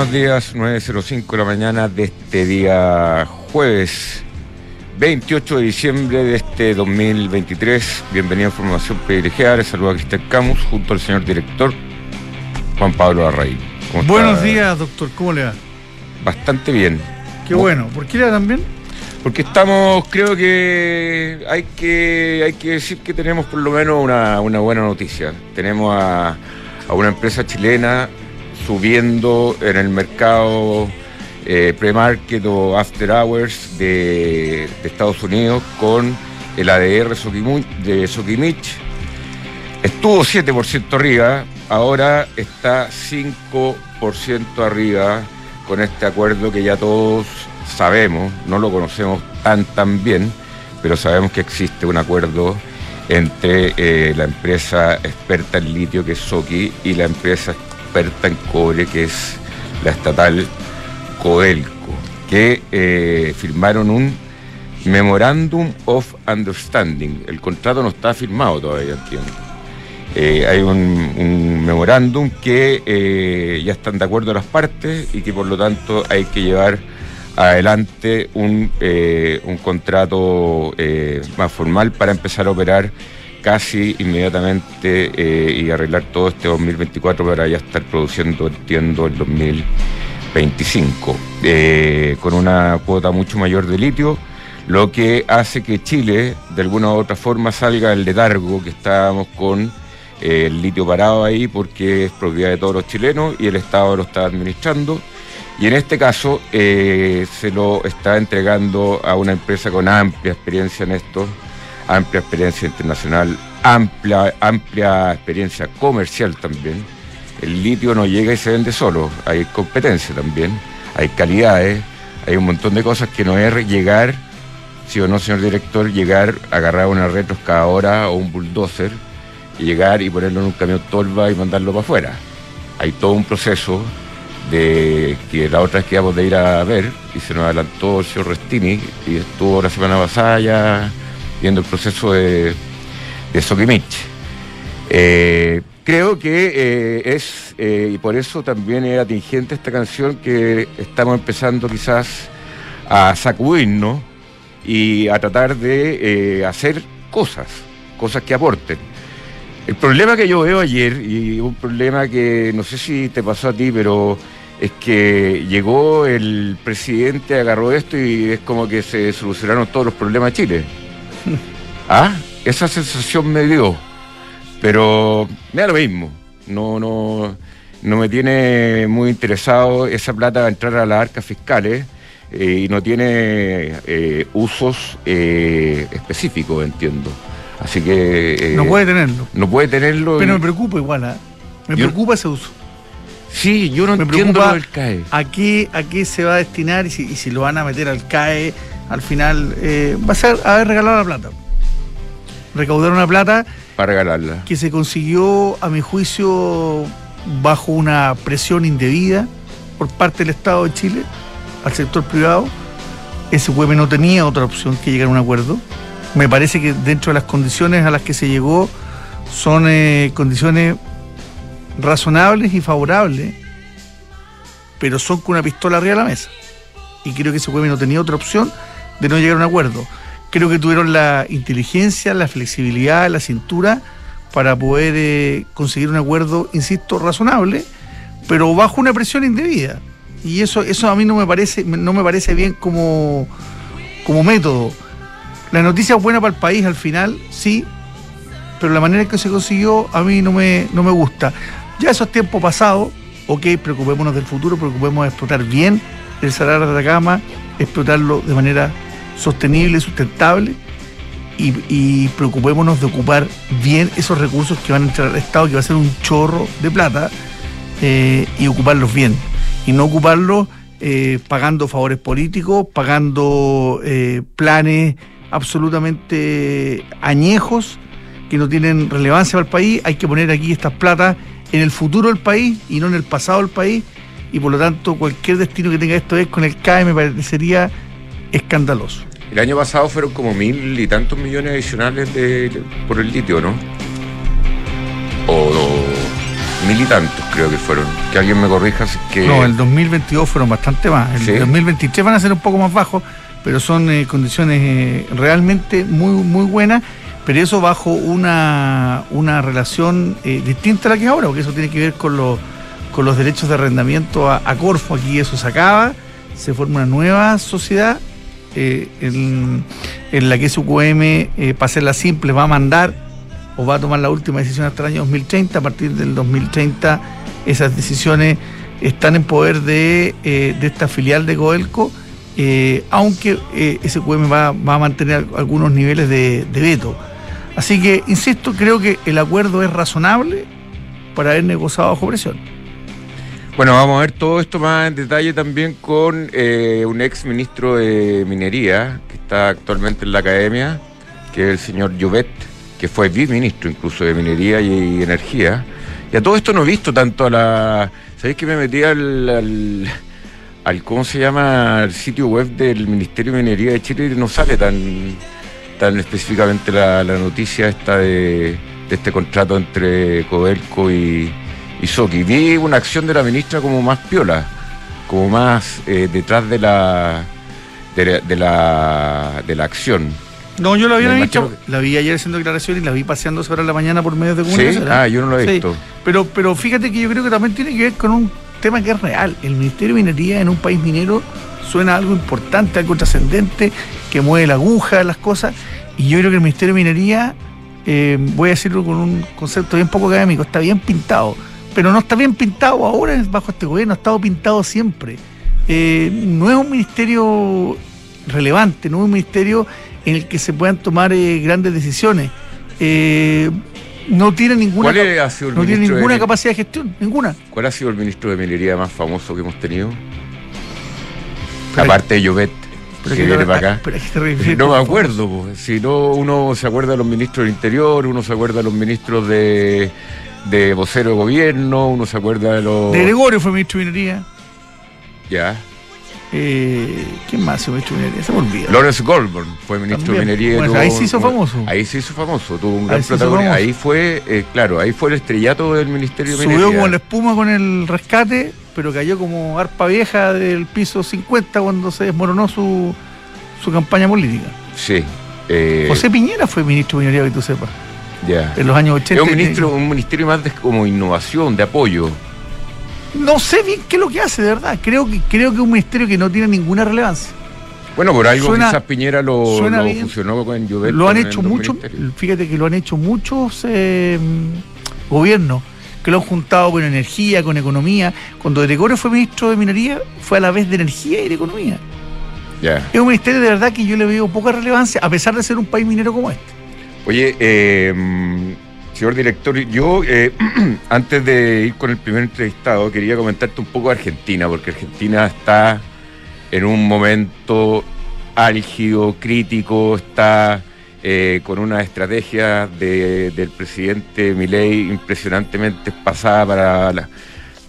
Buenos días, 9.05 de la mañana de este día jueves 28 de diciembre de este 2023. Bienvenido a Información Privilegiada. Les saluda Cristian Camus junto al señor director Juan Pablo Arraí. Buenos días, doctor. ¿Cómo le va? Bastante bien. Qué bueno. ¿Por qué le va tan bien? Porque estamos, creo que hay que, hay que decir que tenemos por lo menos una, buena noticia. Tenemos a, una empresa chilena subiendo en el mercado eh, pre-market o after hours de, Estados Unidos con el ADR de Sokimich. Estuvo 7% arriba, ahora está 5% arriba con este acuerdo que ya todos sabemos, no lo conocemos tan tan bien, pero sabemos que existe un acuerdo entre eh, la empresa experta en litio que es Soki y la empresa experta en cobre que es la estatal Codelco, que eh, firmaron un Memorandum of Understanding. El contrato no está firmado todavía, entiendo. Eh, hay un, memorándum que ya están de acuerdo las partes y que por lo tanto hay que llevar adelante un, eh, contrato eh, más formal para empezar a operar casi inmediatamente eh, y arreglar todo este 2024 para ya estar produciendo, entiendo, el 2025, con una cuota mucho mayor de litio, lo que hace que Chile, de alguna u otra forma, salga del letargo que estábamos con el litio parado ahí porque es propiedad de todos los chilenos y el Estado lo está administrando. Y en este caso eh, se lo está entregando a una empresa con amplia experiencia en esto, amplia experiencia internacional, amplia, amplia experiencia comercial también. El litio no llega y se vende solo, hay competencia también, hay calidades, hay un montón de cosas que no es llegar, sí o no, señor director, llegar, agarrar una retroscadora o un bulldozer y llegar y ponerlo en un camión tolva y mandarlo para afuera. Hay todo un proceso de que la otra vez que íbamos de ir a ver y se nos adelantó el señor Restini y estuvo la semana pasada ya viendo el proceso de, de Sokimich. Eh, creo que eh, es, eh, y por eso también es atingente esta canción que estamos empezando quizás a sacudirnos y a tratar de hacer cosas, cosas que aporten. El problema que yo veo ayer, y un problema que no sé si te pasó a ti, pero es que llegó el presidente, agarró esto y es como que se solucionaron todos los problemas de Chile. ah, esa sensación me dio. Pero me da lo mismo. No, no, no me tiene muy interesado esa plata a entrar a las arcas fiscales eh, y no tiene eh, usos eh, específicos, entiendo. Así que. no puede tenerlo. No puede tenerlo. Pero me preocupa igual, ¿eh? Me preocupa ese uso. Sí, yo no me entiendo lo del CAE. ¿A qué, ¿A qué se va a destinar y si, lo van a meter al CAE? Al final eh, va a ser haber regalado la plata. Recaudar una plata. Para regalarla. Que se consiguió, a mi juicio, bajo una presión indebida por parte del Estado de Chile al sector privado. Ese SQM no tenía otra opción que llegar a un acuerdo. Me parece que dentro de las condiciones a las que se llegó son eh, condiciones razonables y favorables, pero son con una pistola arriba de la mesa. Y creo que ese pueblo no tenía otra opción de no llegar a un acuerdo. Creo que tuvieron la inteligencia, la flexibilidad, la cintura para poder eh, conseguir un acuerdo, insisto, razonable, pero bajo una presión indebida. Y eso, eso a mí no me parece, no me parece bien como, como método. La noticia es buena para el país al final, sí, pero la manera en que se consiguió a mí no me, no me gusta. Ya esos tiempos pasados, ok, preocupémonos del futuro, preocupémonos de explotar bien el salar de Atacama, explotarlo de manera sostenible, sustentable y, preocupémonos de ocupar bien esos recursos que van a entrar al Estado, que va a ser un chorro de plata, eh, y ocuparlos bien. Y no ocuparlos eh, pagando favores políticos, pagando eh, planes absolutamente añejos que no tienen relevancia para el país. Hay que poner aquí estas platas en el futuro del país y no en el pasado del país. Y por lo tanto, cualquier destino que tenga esto es con el CAE me parecería escandaloso. El año pasado fueron como mil y tantos millones adicionales de, por el litio, ¿no? O, mil y tantos creo que fueron. Que alguien me corrija si que... No, el 2022 fueron bastante más. El 2023 van a ser un poco más bajos, pero son eh, condiciones eh, realmente muy, muy buenas, pero eso bajo una, una relación eh, distinta a la que es ahora, porque eso tiene que ver con, los con los derechos de arrendamiento a, Corfo. Aquí eso se acaba, se forma una nueva sociedad en, en, la que SUQM, para hacerla simple, va a mandar o va a tomar la última decisión hasta el año 2030. A partir del 2030 esas decisiones están en poder de, esta filial de Goelco eh, aunque eh, SQM va, va, a mantener algunos niveles de, veto. Así que, insisto, creo que el acuerdo es razonable para haber negociado bajo presión. Bueno, vamos a ver todo esto más en detalle también con eh, un ex ministro de Minería que está actualmente en la academia, que es el señor Llobet, que fue viceministro incluso de Minería y, Energía. Y a todo esto no he visto tanto a la... ¿Sabéis que me metí al al cómo se llama el sitio web del Ministerio de Minería de Chile no sale tan tan específicamente la, noticia esta de, este contrato entre Codelco y, y Soki. Vi una acción de la ministra como más piola, como más eh, detrás de la de, la de la acción. No, yo la había visto, la vi ayer haciendo declaraciones y la vi paseando sobre la mañana por medios de comunicación. ¿Sí? Ah, yo no lo he visto. Pero, pero fíjate que yo creo que también tiene que ver con un tema que es real. El Ministerio de Minería en un país minero suena algo importante, algo trascendente, que mueve la aguja, de las cosas. Y yo creo que el Ministerio de Minería, eh, voy a decirlo con un concepto bien poco académico, está bien pintado. Pero no está bien pintado ahora bajo este gobierno, ha estado pintado siempre. Eh, no es un ministerio relevante, no es un ministerio en el que se puedan tomar eh, grandes decisiones no tiene ninguna, no tiene ninguna capacidad de gestión, ninguna. ¿Cuál ha sido el ministro de Minería más famoso que hemos tenido? Aparte de Llobet, que viene para acá. no me acuerdo, si no uno se acuerda de los ministros del Interior, uno se acuerda de los ministros de, de vocero de gobierno, uno se acuerda de los... De Gregorio fue ministro de Minería. Ya. Eh, ¿Quién más se ministro de minería? Se me olvida. Lawrence Goldborn fue ministro de minería. ahí se hizo famoso. Ahí se hizo famoso, tuvo un gran protagonismo. Ahí fue, eh, claro, ahí fue el estrellato del Ministerio de Minería. Subió como la espuma con el rescate, pero cayó como arpa vieja del piso 50 cuando se desmoronó su, su campaña política. Sí. Eh, José Piñera fue ministro de minería, que tú sepas. Ya. En los años 80. Es un, ministro, un ministerio más de como innovación, de apoyo. No sé bien qué es lo que hace, de verdad. Creo que creo que es un ministerio que no tiene ninguna relevancia. Bueno, por algo quizás Piñera lo, funcionó con Llobet. Lo han hecho muchos, fíjate que lo han hecho muchos eh, gobiernos que lo han juntado con energía, con economía. Cuando Gregorio fue ministro de Minería, fue a la vez de energía y de economía. Es un ministerio de verdad que yo le veo poca relevancia, a pesar de ser un país minero como este. Oye, eh, Señor director, yo eh, antes de ir con el primer entrevistado quería comentarte un poco de Argentina, porque Argentina está en un momento álgido, crítico, está eh, con una estrategia del presidente Milei impresionantemente pasada para, la,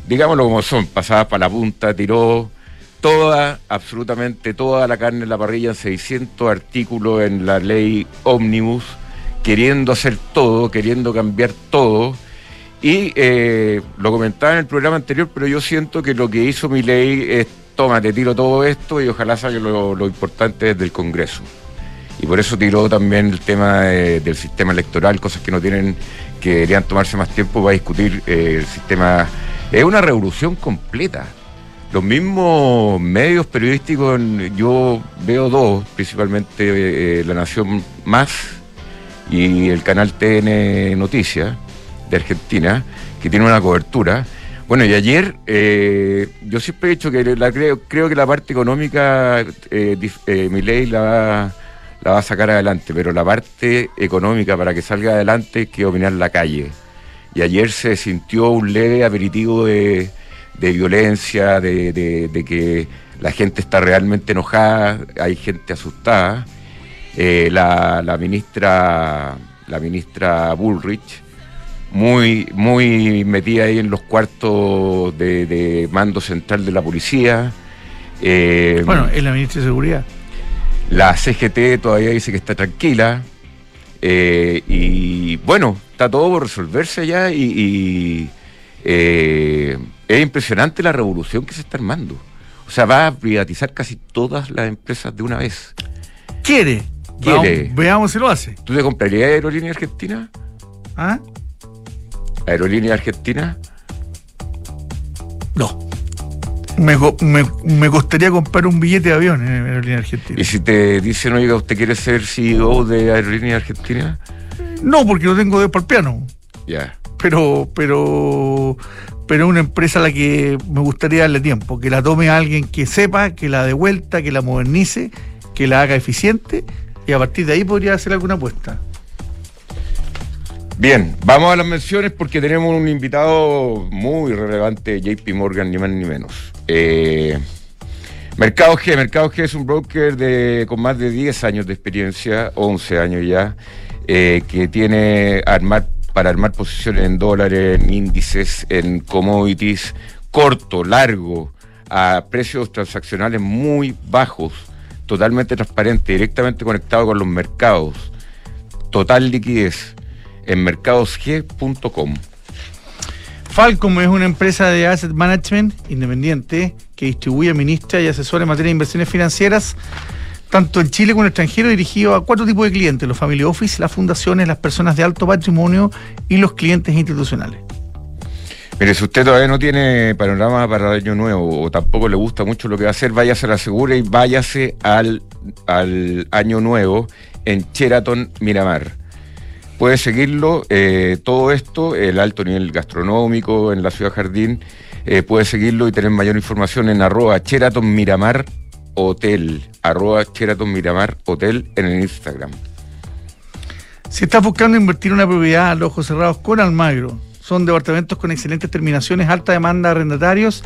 digámoslo como son, pasada para la punta, tiró toda, absolutamente toda la carne en la parrilla en 600 artículos en la ley Omnibus queriendo hacer todo, queriendo cambiar todo. Y eh, lo comentaba en el programa anterior, pero yo siento que lo que hizo mi ley es, toma, te tiro todo esto y ojalá salga lo, importante desde el Congreso. Y por eso tiró también el tema del sistema electoral, cosas que no tienen, que deberían tomarse más tiempo para discutir eh, el sistema. Es una revolución completa. Los mismos medios periodísticos, yo veo dos, principalmente eh, La Nación Más, y el canal TN Noticias de Argentina, que tiene una cobertura. Bueno, y ayer eh, yo siempre he dicho que la creo, creo que la parte económica eh, eh, mi ley la va, a sacar adelante, pero la parte económica para que salga adelante hay que dominar la calle. Y ayer se sintió un leve aperitivo de, violencia, de que la gente está realmente enojada, hay gente asustada. Eh, la, ministra la ministra Bullrich muy muy metida ahí en los cuartos de, mando central de la policía eh, bueno es la ministra de seguridad la CGT todavía dice que está tranquila eh, y bueno está todo por resolverse ya y, es impresionante la revolución que se está armando. O sea, va a privatizar casi todas las empresas de una vez. Quiere. Quiere. veamos si lo hace. ¿Tú te comprarías Aerolínea Argentina? ¿Ah? ¿Aerolínea Argentina? No. Me, me, me, costaría comprar un billete de avión en Aerolínea Argentina. ¿Y si te dicen, oiga, usted quiere ser CEO de Aerolínea Argentina? No, porque no tengo de por piano. Ya. Pero, pero, pero una empresa a la que me gustaría darle tiempo, que la tome a alguien que sepa, que la dé vuelta, que la modernice, que la haga eficiente y a partir de ahí podría hacer alguna apuesta. Bien, vamos a las menciones porque tenemos un invitado muy relevante, JP Morgan, ni más ni menos. Eh, Mercado G, Mercado G es un broker de, con más de 10 años de experiencia, 11 años ya, eh, que tiene armar, para armar posiciones en dólares, en índices, en commodities, corto, largo, a precios transaccionales muy bajos, totalmente transparente, directamente conectado con los mercados, total liquidez en mercadosg.com. Falcom es una empresa de asset management independiente que distribuye, administra y asesora en materia de inversiones financieras, tanto en Chile como en el extranjero, dirigido a cuatro tipos de clientes: los family office, las fundaciones, las personas de alto patrimonio y los clientes institucionales. Mire, si usted todavía no tiene panorama para el año nuevo o tampoco le gusta mucho lo que va a hacer, váyase a la segura y váyase al, al año nuevo en Sheraton Miramar. Puede seguirlo, eh, todo esto, el alto nivel gastronómico en la ciudad Jardín, eh, puede seguirlo y tener mayor información en arroba Sheraton Miramar Hotel, arroba Sheraton Miramar Hotel en el Instagram. Si estás buscando invertir una propiedad a los ojos cerrados con Almagro, son departamentos con excelentes terminaciones, alta demanda de arrendatarios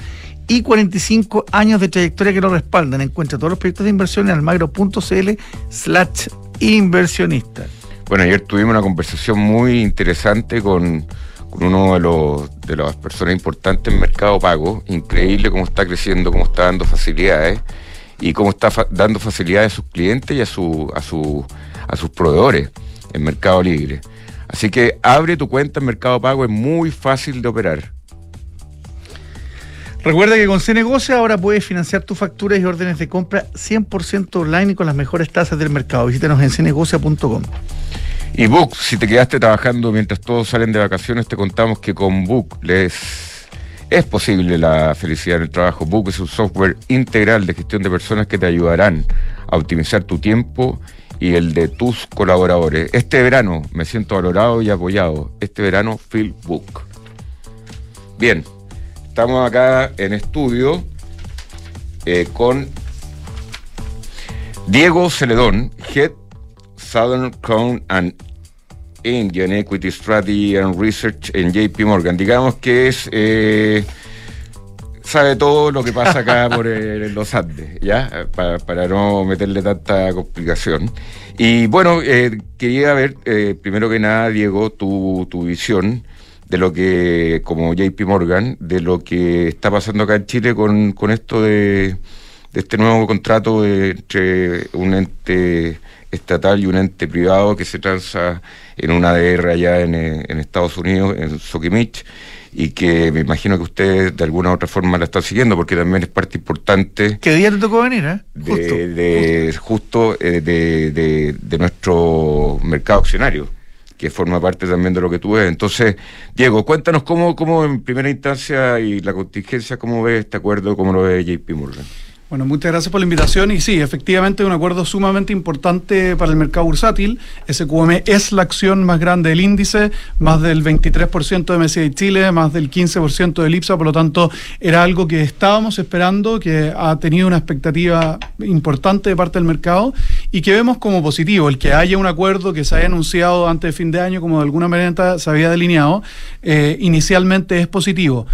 y 45 años de trayectoria que lo respaldan. Encuentra todos los proyectos de inversión en almagro.cl slash inversionista. Bueno, ayer tuvimos una conversación muy interesante con, uno de los de las personas importantes en Mercado Pago. Increíble cómo está creciendo, cómo está dando facilidades y cómo está dando facilidades a sus clientes y a, su, a, su, a sus proveedores en Mercado Libre. Así que abre tu cuenta en Mercado Pago, es muy fácil de operar. Recuerda que con CNegocio ahora puedes financiar tus facturas y órdenes de compra 100% online y con las mejores tasas del mercado. Visítanos en cnegocia.com. Y Book, si te quedaste trabajando mientras todos salen de vacaciones, te contamos que con Book les es posible la felicidad en el trabajo. Book es un software integral de gestión de personas que te ayudarán a optimizar tu tiempo y el de tus colaboradores. Este verano me siento valorado y apoyado. Este verano, Phil Book. Bien, estamos acá en estudio eh, con Diego Celedón, Head Southern Crown and Indian Equity Strategy and Research en JP Morgan. Digamos que es eh, sabe todo lo que pasa acá por los Andes, ¿ya? Para, no meterle tanta complicación. Y bueno, eh, quería ver, eh, primero que nada, Diego, tu, tu visión de lo que, como JP Morgan, de lo que está pasando acá en Chile con, con esto de, de este nuevo contrato entre un ente estatal y un ente privado que se transa en una ADR allá en, eh, en Estados Unidos, en Soquimich, y que me imagino que ustedes de alguna u otra forma la están siguiendo porque también es parte importante. ¿Qué día te tocó venir? Eh? Justo, de, justo. Eh, de, de, de, nuestro mercado accionario que forma parte también de lo que tú ves. Entonces, Diego, cuéntanos cómo, cómo en primera instancia y la contingencia, cómo ves este acuerdo, cómo lo ve JP Morgan. Bueno, muchas gracias por la invitación y sí, efectivamente un acuerdo sumamente importante para el mercado bursátil. SQM es la acción más grande del índice, más del 23% de MSCI Chile, más del 15% del IPSA, por lo tanto era algo que estábamos esperando, que ha tenido una expectativa importante de parte del mercado y que vemos como positivo. El que haya un acuerdo que se haya anunciado antes de fin de año, como de alguna manera se había delineado, eh, inicialmente es positivo.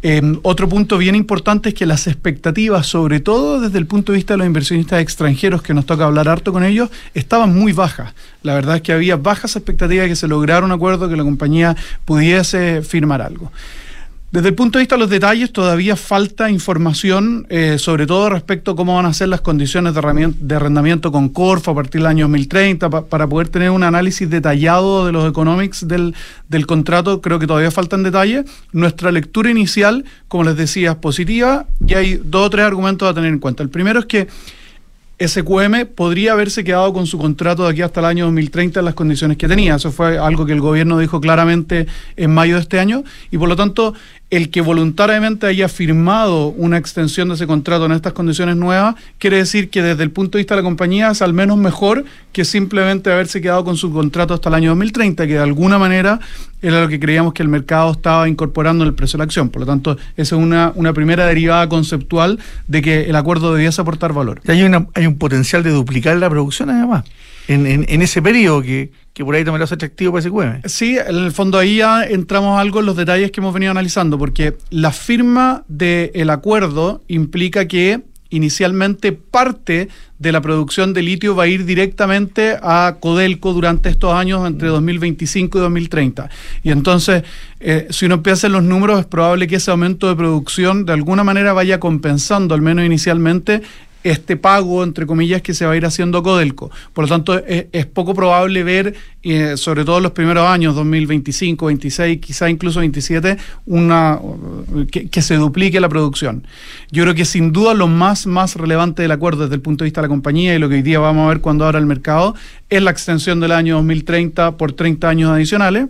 Em, otro punto bien importante es que las expectativas, sobre todo desde el punto de vista de los inversionistas extranjeros, que nos toca hablar harto con ellos, estaban muy bajas. La verdad es que había bajas expectativas de que se lograra un acuerdo, que la compañía pudiese firmar algo. Desde el punto de vista de los detalles, todavía falta información, eh, sobre todo respecto a cómo van a ser las condiciones de, arrendamiento con Corfo a partir del año 2030, para poder tener un análisis detallado de los economics del, del contrato. Creo que todavía faltan detalles. Nuestra lectura inicial, como les decía, es positiva y hay dos o tres argumentos a tener en cuenta. El primero es que SQM podría haberse quedado con su contrato de aquí hasta el año 2030 en las condiciones que tenía. Eso fue algo que el gobierno dijo claramente en mayo de este año y por lo tanto el que voluntariamente haya firmado una extensión de ese contrato en estas condiciones nuevas, quiere decir que desde el punto de vista de la compañía es al menos mejor que simplemente haberse quedado con su contrato hasta el año 2030, que de alguna manera era lo que creíamos que el mercado estaba incorporando en el precio de la acción. Por lo tanto, esa es una, una primera derivada conceptual de que el acuerdo debiese aportar valor. Y hay, una, hay un potencial de duplicar la producción además, en, en ese periodo que que por ahí también lo hace atractivo para ese Sí, en el fondo ahí ya entramos algo en los detalles que hemos venido analizando, porque la firma del acuerdo implica que inicialmente parte de la producción de litio va a ir directamente a Codelco durante estos años entre 2025 y 2030. Y entonces, eh, si uno empieza en los números, es probable que ese aumento de producción de alguna manera vaya compensando, al menos inicialmente, este pago, entre comillas, que se va a ir haciendo Codelco. Por lo tanto, es, poco probable ver, eh, sobre todo en los primeros años, 2025, 26, quizá incluso 27, una, que, se duplique la producción. Yo creo que sin duda lo más, más relevante del acuerdo desde el punto de vista de la compañía y lo que hoy día vamos a ver cuando abra el mercado es la extensión del año 2030 por 30 años adicionales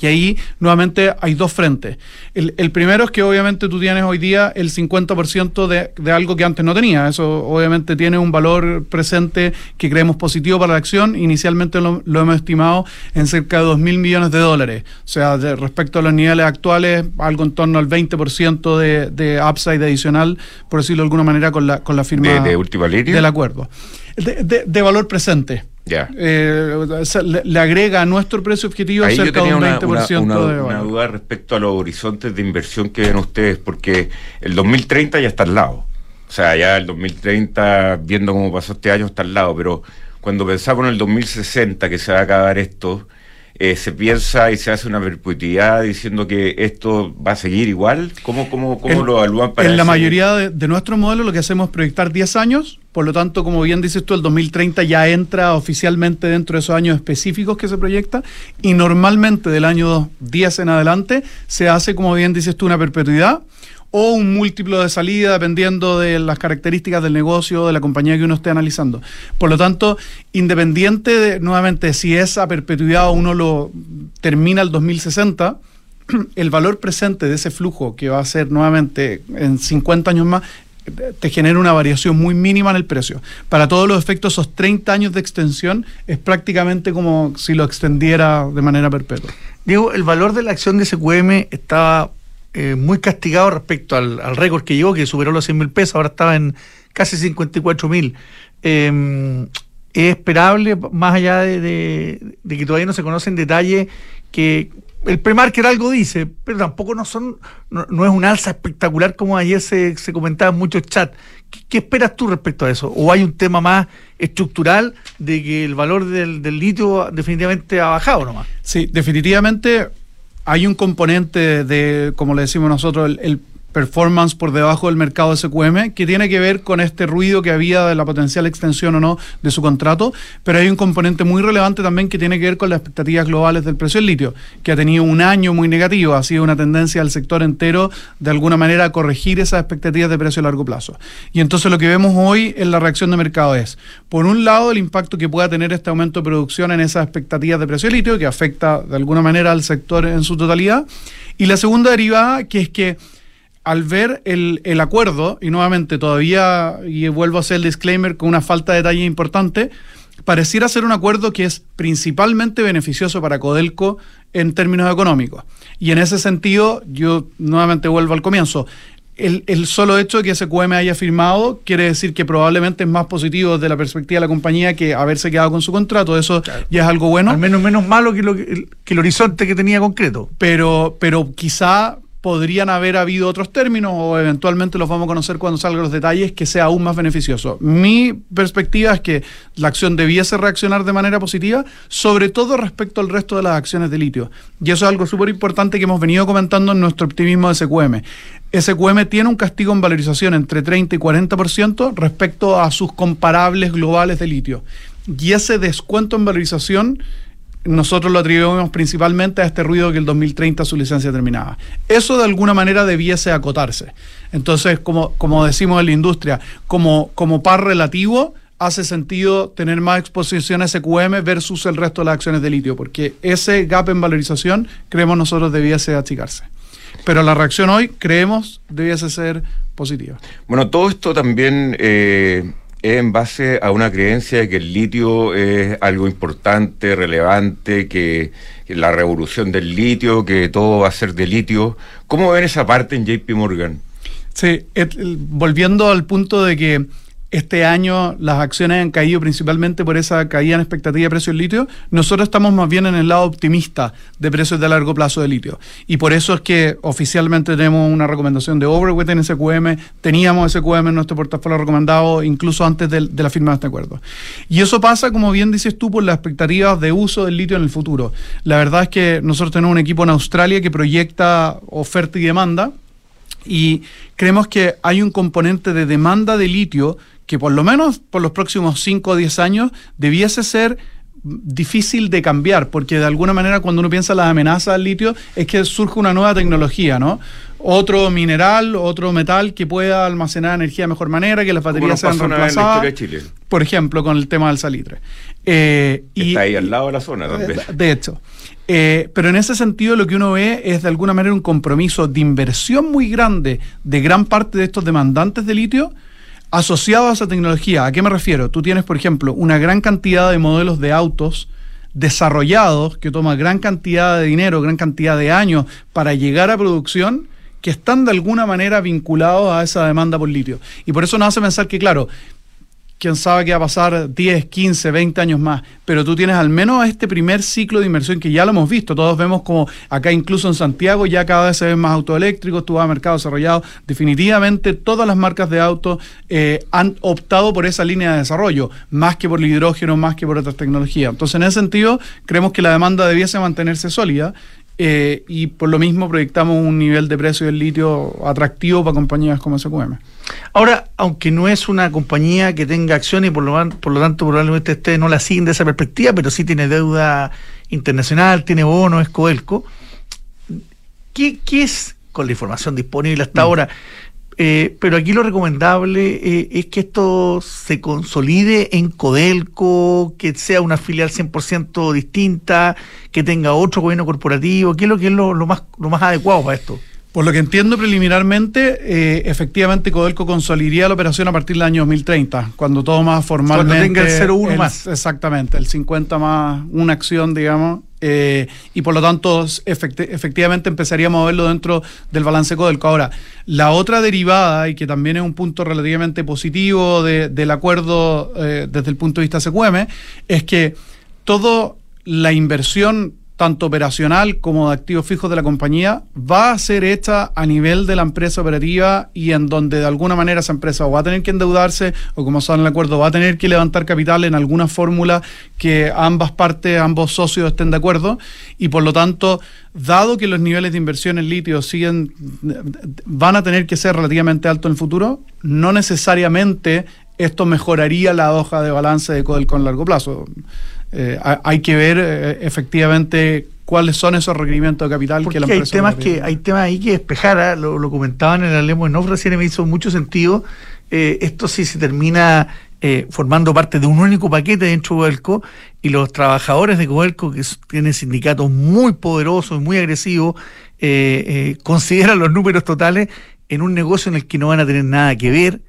y ahí nuevamente hay dos frentes. El, primero es que obviamente tú tienes hoy día el 50% de, de algo que antes no tenía. Eso obviamente tiene un valor presente que creemos positivo para la acción. Inicialmente lo, hemos estimado en cerca de 2 mil millones de dólares. O sea, respecto a los niveles actuales, algo en torno al 20% de, de upside adicional, por decirlo de alguna manera, con la, con la firma de, última línea. del acuerdo. de valor presente. Ya. Eh, le, agrega a nuestro precio objetivo cerca de un 20% una, una, duda respecto a los horizontes de inversión que ven ustedes, porque el 2030 ya está al lado. O sea, ya el 2030, viendo cómo pasó este año, está al lado, pero cuando pensamos en el 2060 que se va a acabar esto, eh, se piensa y se hace una perpetuidad diciendo que esto va a seguir igual? ¿Cómo, cómo, cómo lo evalúan para En la mayoría de, de nuestros modelos lo que hacemos es proyectar 10 años, por lo tanto, como bien dices tú, el 2030 ya entra oficialmente dentro de esos años específicos que se proyecta. Y normalmente del año 10 en adelante se hace, como bien dices tú, una perpetuidad o un múltiplo de salida dependiendo de las características del negocio o de la compañía que uno esté analizando. Por lo tanto, independiente de, nuevamente, si esa perpetuidad uno lo termina el 2060, el valor presente de ese flujo que va a ser nuevamente en 50 años más te genera una variación muy mínima en el precio. Para todos los efectos, esos 30 años de extensión es prácticamente como si lo extendiera de manera perpetua. Diego, el valor de la acción de SQM estaba eh, muy castigado respecto al, récord que llegó, que superó los 100 mil pesos, ahora estaba en casi 54 mil. Em, es esperable, más allá de, que todavía no se conoce en detalle, que el premarket algo dice, pero tampoco no son no, es un alza espectacular como ayer se, se comentaba en muchos chats. ¿Qué, esperas tú respecto a eso? ¿O hay un tema más estructural de que el valor del, del litio definitivamente ha bajado nomás? Sí, definitivamente hay un componente de, como le decimos nosotros, el, performance por debajo del mercado SQM, que tiene que ver con este ruido que había de la potencial extensión o no de su contrato, pero hay un componente muy relevante también que tiene que ver con las expectativas globales del precio del litio, que ha tenido un año muy negativo, ha sido una tendencia del sector entero de alguna manera a corregir esas expectativas de precio a largo plazo. Y entonces lo que vemos hoy en la reacción de mercado es, por un lado, el impacto que pueda tener este aumento de producción en esas expectativas de precio del litio, que afecta de alguna manera al sector en su totalidad, y la segunda derivada, que es que al ver el, acuerdo, y nuevamente todavía, y vuelvo a hacer el disclaimer con una falta de detalle importante, pareciera ser un acuerdo que es principalmente beneficioso para Codelco en términos económicos. Y en ese sentido, yo nuevamente vuelvo al comienzo. El, solo hecho de que SQM haya firmado quiere decir que probablemente es más positivo desde la perspectiva de la compañía que haberse quedado con su contrato. Eso ya es algo bueno. Al menos menos malo que, lo, que, el horizonte que tenía concreto. Pero, pero quizá podrían haber habido otros términos o eventualmente los vamos a conocer cuando salgan los detalles que sea aún más beneficioso. Mi perspectiva es que la acción debiese reaccionar de manera positiva, sobre todo respecto al resto de las acciones de litio. Y eso es algo súper importante que hemos venido comentando en nuestro optimismo de SQM. SQM tiene un castigo en valorización entre 30 y 40% respecto a sus comparables globales de litio. Y ese descuento en valorización nosotros lo atribuimos principalmente a este ruido que el 2030 su licencia terminaba. Eso de alguna manera debiese acotarse. Entonces, como, como decimos en la industria, como, como par relativo, hace sentido tener más exposición a SQM versus el resto de las acciones de litio, porque ese gap en valorización creemos nosotros debiese achicarse. Pero la reacción hoy, creemos, debiese ser positiva. Bueno, todo esto también... Eh en base a una creencia de que el litio es algo importante, relevante, que, la revolución del litio, que todo va a ser de litio. ¿Cómo ven esa parte en JP Morgan? Sí, volviendo al punto de que este año las acciones han caído principalmente por esa caída en expectativa de precios del litio. Nosotros estamos más bien en el lado optimista de precios de largo plazo de litio. Y por eso es que oficialmente tenemos una recomendación de overweight en SQM. Teníamos SQM en nuestro portafolio recomendado incluso antes de, de la firma de este acuerdo. Y eso pasa, como bien dices tú, por las expectativas de uso del litio en el futuro. La verdad es que nosotros tenemos un equipo en Australia que proyecta oferta y demanda. Y creemos que hay un componente de demanda de litio que por lo menos por los próximos 5 o 10 años debiese ser difícil de cambiar, porque de alguna manera cuando uno piensa en las amenazas al litio es que surge una nueva tecnología, ¿no? Otro mineral, otro metal que pueda almacenar energía de mejor manera, que las baterías sean reemplazadas. Por ejemplo, con el tema del salitre. Eh, Está ahí al lado de la zona también. De hecho. Eh, pero en ese sentido lo que uno ve es de alguna manera un compromiso de inversión muy grande de gran parte de estos demandantes de litio asociado a esa tecnología. ¿A qué me refiero? Tú tienes, por ejemplo, una gran cantidad de modelos de autos desarrollados que toman gran cantidad de dinero, gran cantidad de años para llegar a producción que están de alguna manera vinculados a esa demanda por litio. Y por eso nos hace pensar que, claro, quién sabe qué va a pasar 10, 15, 20 años más, pero tú tienes al menos este primer ciclo de inversión que ya lo hemos visto, todos vemos como acá incluso en Santiago ya cada vez se ven más autos eléctricos, tú vas a mercado desarrollado, definitivamente todas las marcas de autos eh, han optado por esa línea de desarrollo, más que por el hidrógeno, más que por otras tecnologías. Entonces en ese sentido creemos que la demanda debiese mantenerse sólida eh, y por lo mismo proyectamos un nivel de precio del litio atractivo para compañías como SQM. Ahora, aunque no es una compañía que tenga acciones y por lo, por lo tanto probablemente ustedes no la siguen de esa perspectiva, pero sí tiene deuda internacional, tiene bonos, es Coelco, ¿qué, qué es, con la información disponible hasta mm. ahora, eh, pero aquí lo recomendable eh, es que esto se consolide en Codelco, que sea una filial 100% distinta, que tenga otro gobierno corporativo. ¿Qué es lo que es lo, más, lo más adecuado para esto? Por lo que entiendo preliminarmente, eh, efectivamente Codelco consolidaría la operación a partir del año 2030, cuando todo más formalmente... Cuando tenga el 0,1 más. Exactamente, el 50 más una acción, digamos, eh, y por lo tanto efectivamente empezaríamos a verlo dentro del balance Codelco. Ahora, la otra derivada, y que también es un punto relativamente positivo del acuerdo eh, desde el punto de vista SQM, es que toda la inversión tanto operacional como de activos fijos de la compañía, va a ser hecha a nivel de la empresa operativa y en donde de alguna manera esa empresa va a tener que endeudarse o como está en el acuerdo va a tener que levantar capital en alguna fórmula que ambas partes, ambos socios estén de acuerdo y por lo tanto, dado que los niveles de inversión en litio siguen van a tener que ser relativamente altos en el futuro, no necesariamente esto mejoraría la hoja de balance de Codelco en largo plazo. Eh, hay que ver eh, efectivamente cuáles son esos requerimientos de capital que la empresa hay temas que hay temas ahí que despejar ¿ah? lo, lo, comentaban en Lemo en recién me hizo mucho sentido. Eh, esto sí se termina formando parte de un único paquete dentro de Coelco y los trabajadores de Coelco que tienen sindicatos muy poderosos y muy agresivos consideran los números totales en un negocio en el que no van a tener nada que ver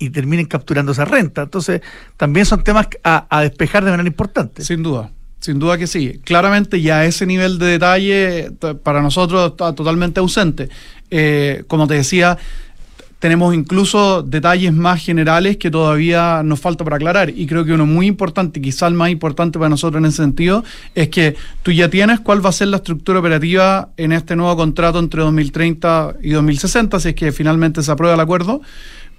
y terminen capturando esa renta. Entonces, también son temas a, despejar de manera importante. Sin duda. Sin duda que sí. Claramente ya ese nivel de detalle para nosotros está totalmente ausente. Eh, como te decía, tenemos incluso detalles más generales que todavía nos falta para aclarar. Y creo que uno muy importante, quizá el más importante para nosotros en ese sentido, es que tú ya tienes cuál va a ser la estructura operativa en este nuevo contrato entre 2030 y 2060, si es que finalmente se aprueba el acuerdo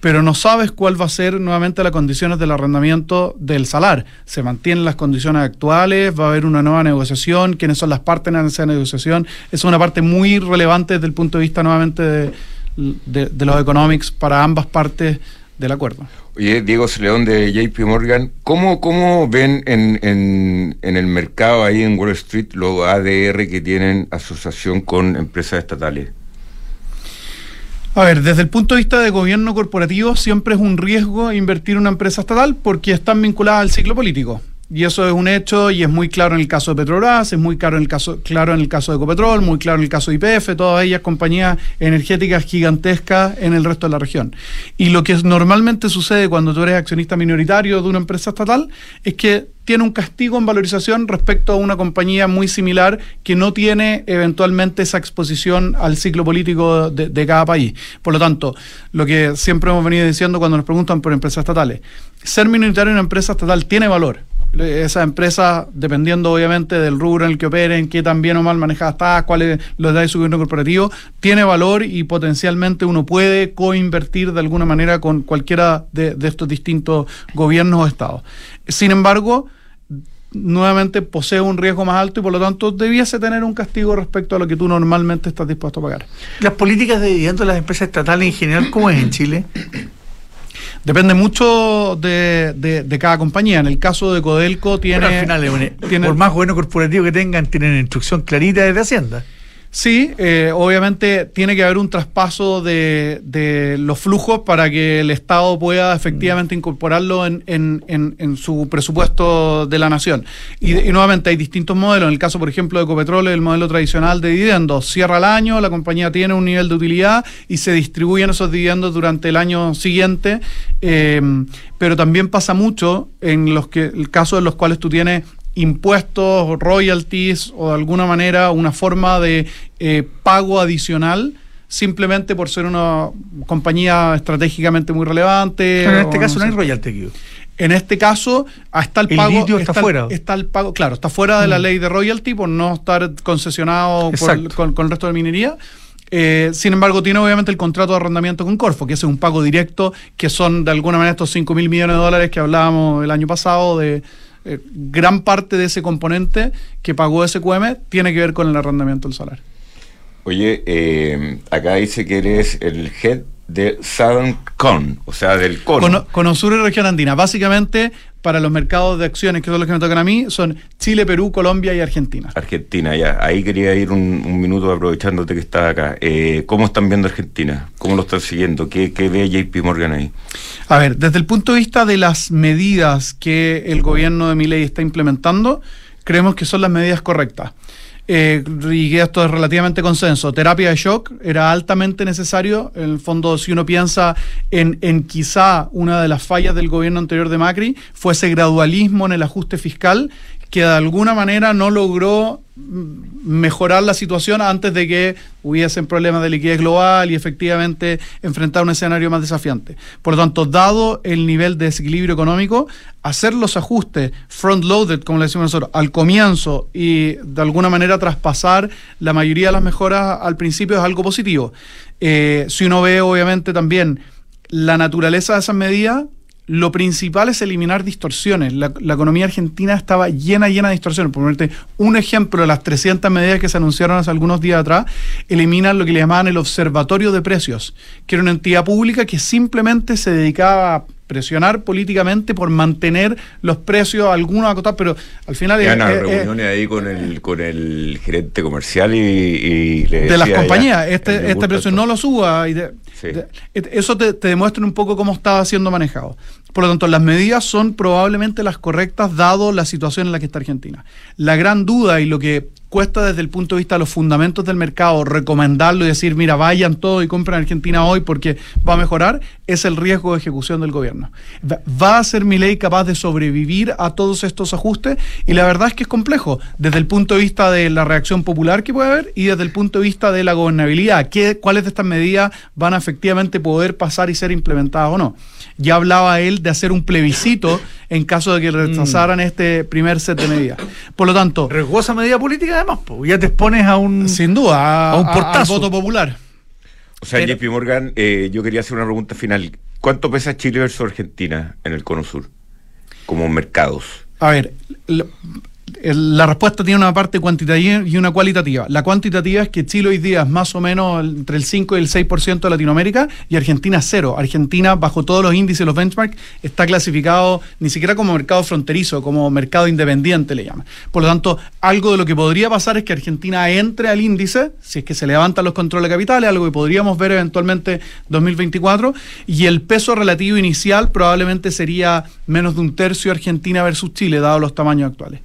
pero no sabes cuál va a ser nuevamente las condiciones del arrendamiento del salar. Se mantienen las condiciones actuales, va a haber una nueva negociación, quiénes son las partes en esa negociación. Es una parte muy relevante desde el punto de vista nuevamente de, los economics para ambas partes del acuerdo. Oye, Diego León de JP Morgan, ¿cómo, cómo ven en, en, en, el mercado ahí en Wall Street los ADR que tienen asociación con empresas estatales? A ver, desde el punto de vista de gobierno corporativo siempre es un riesgo invertir en una empresa estatal porque están vinculadas al ciclo político. Y eso es un hecho y es muy claro en el caso de Petrobras, es muy claro en el caso, claro en el caso de Ecopetrol, muy claro en el caso de IPF, todas ellas compañías energéticas gigantescas en el resto de la región. Y lo que normalmente sucede cuando tú eres accionista minoritario de una empresa estatal es que tiene un castigo en valorización respecto a una compañía muy similar que no tiene eventualmente esa exposición al ciclo político de, de, cada país. Por lo tanto, lo que siempre hemos venido diciendo cuando nos preguntan por empresas estatales, ser minoritario en una empresa estatal tiene valor esa empresa, dependiendo obviamente del rubro en el que operen, qué tan bien o mal manejada está, cuál es los de su gobierno corporativo, tiene valor y potencialmente uno puede coinvertir de alguna manera con cualquiera de, estos distintos gobiernos o estados. Sin embargo, nuevamente posee un riesgo más alto y por lo tanto debiese tener un castigo respecto a lo que tú normalmente estás dispuesto a pagar. Las políticas de dividendos de las empresas estatales en general, ¿cómo es en Chile? Depende mucho de, de, cada compañía. En el caso de Codelco tiene... al final, tiene, por más gobierno corporativo que tengan, tienen instrucción clarita desde Hacienda. Sí, eh, obviamente tiene que haber un traspaso de, los flujos para que el Estado pueda efectivamente incorporarlo en, su presupuesto de la nación. Y, nuevamente hay distintos modelos. En el caso, por ejemplo, de Ecopetrol, el modelo tradicional de dividendos. Cierra el año, la compañía tiene un nivel de utilidad y se distribuyen esos dividendos durante el año siguiente. Eh, pero también pasa mucho en los que el caso en los cuales tú tienes impuestos, royalties o de alguna manera una forma de eh, pago adicional simplemente por ser una compañía estratégicamente muy relevante. Pero en este caso no, hay royalty En este caso, hasta el, pago. está, fuera. Está el pago, claro, está fuera de la mm. ley de royalty por no estar concesionado con, el resto de minería. Eh, sin embargo, tiene obviamente el contrato de arrendamiento con Corfo, que es un pago directo, que son de alguna manera estos 5 mil millones de dólares que hablábamos el año pasado de, eh, gran parte de ese componente que pagó SQM tiene que ver con el arrendamiento del salario. Oye, eh, acá dice que eres el head de Southern Con, o sea, del cono. Con, Sur y Región Andina. Básicamente, para los mercados de acciones, que son los que me tocan a mí, son Chile, Perú, Colombia y Argentina. Argentina, ya. Ahí quería ir un, minuto aprovechándote que estás acá. Eh, ¿Cómo están viendo Argentina? ¿Cómo lo están siguiendo? ¿Qué, ¿Qué ve JP Morgan ahí? A ver, desde el punto de vista de las medidas que el gobierno de Milei está implementando, creemos que son las medidas correctas eh, y esto es relativamente consenso, terapia de shock era altamente necesario. En el fondo, si uno piensa en, en quizá una de las fallas del gobierno anterior de Macri, fue ese gradualismo en el ajuste fiscal que de alguna manera no logró mejorar la situación antes de que hubiesen problemas de liquidez global y efectivamente enfrentar un escenario más desafiante. Por lo tanto, dado el nivel de desequilibrio económico, hacer los ajustes front-loaded, como le decimos nosotros, al comienzo y de alguna manera traspasar la mayoría de las mejoras al principio es algo positivo. Eh, si uno ve obviamente también la naturaleza de esas medidas, lo principal es eliminar distorsiones. La, economía argentina estaba llena, llena de distorsiones. Por ponerte un ejemplo, de las 300 medidas que se anunciaron hace algunos días atrás, eliminan lo que le llamaban el Observatorio de Precios, que era una entidad pública que simplemente se dedicaba a presionar políticamente por mantener los precios algunos acotados, pero al final... Hay una reunión ahí con el, con el gerente comercial y, De las compañías, este, este precio no lo suba. Y eso te, te demuestra un poco cómo estaba siendo manejado. Por lo tanto, las medidas son probablemente las correctas dado la situación en la que está Argentina. La gran duda y lo que cuesta desde el punto de vista de los fundamentos del mercado recomendarlo y decir, mira, vayan todos y compren Argentina hoy porque va a mejorar, es el riesgo de ejecución del gobierno. ¿Va a ser mi ley capaz de sobrevivir a todos estos ajustes? Y la verdad es que es complejo, desde el punto de vista de la reacción popular que puede haber y desde el punto de vista de la gobernabilidad. ¿Qué, ¿Cuáles de estas medidas van a efectivamente poder pasar y ser implementadas o no. Ya hablaba él de hacer un plebiscito en caso de que rechazaran Mm. este primer set de medidas. Por lo tanto, Riesgosa medida política además, po. ya te expones a un... sin duda, a, A un a- voto popular. O sea, Pero- JP Morgan, eh, yo quería hacer una pregunta final. ¿Cuánto pesa Chile versus Argentina en el Cono Sur? Como mercados. A ver, la respuesta tiene una parte cuantitativa y una cualitativa. La cuantitativa es que Chile hoy día es más o menos entre el 5 y el 6% de Latinoamérica y Argentina cero. Argentina, bajo todos los índices, los benchmarks, está clasificado ni siquiera como mercado fronterizo, como mercado independiente le llaman. Por lo tanto, algo de lo que podría pasar es que Argentina entre al índice, si es que se levantan los controles capitales, algo que podríamos ver eventualmente 2024, y el peso relativo inicial probablemente sería menos de un tercio Argentina versus Chile, dado los tamaños actuales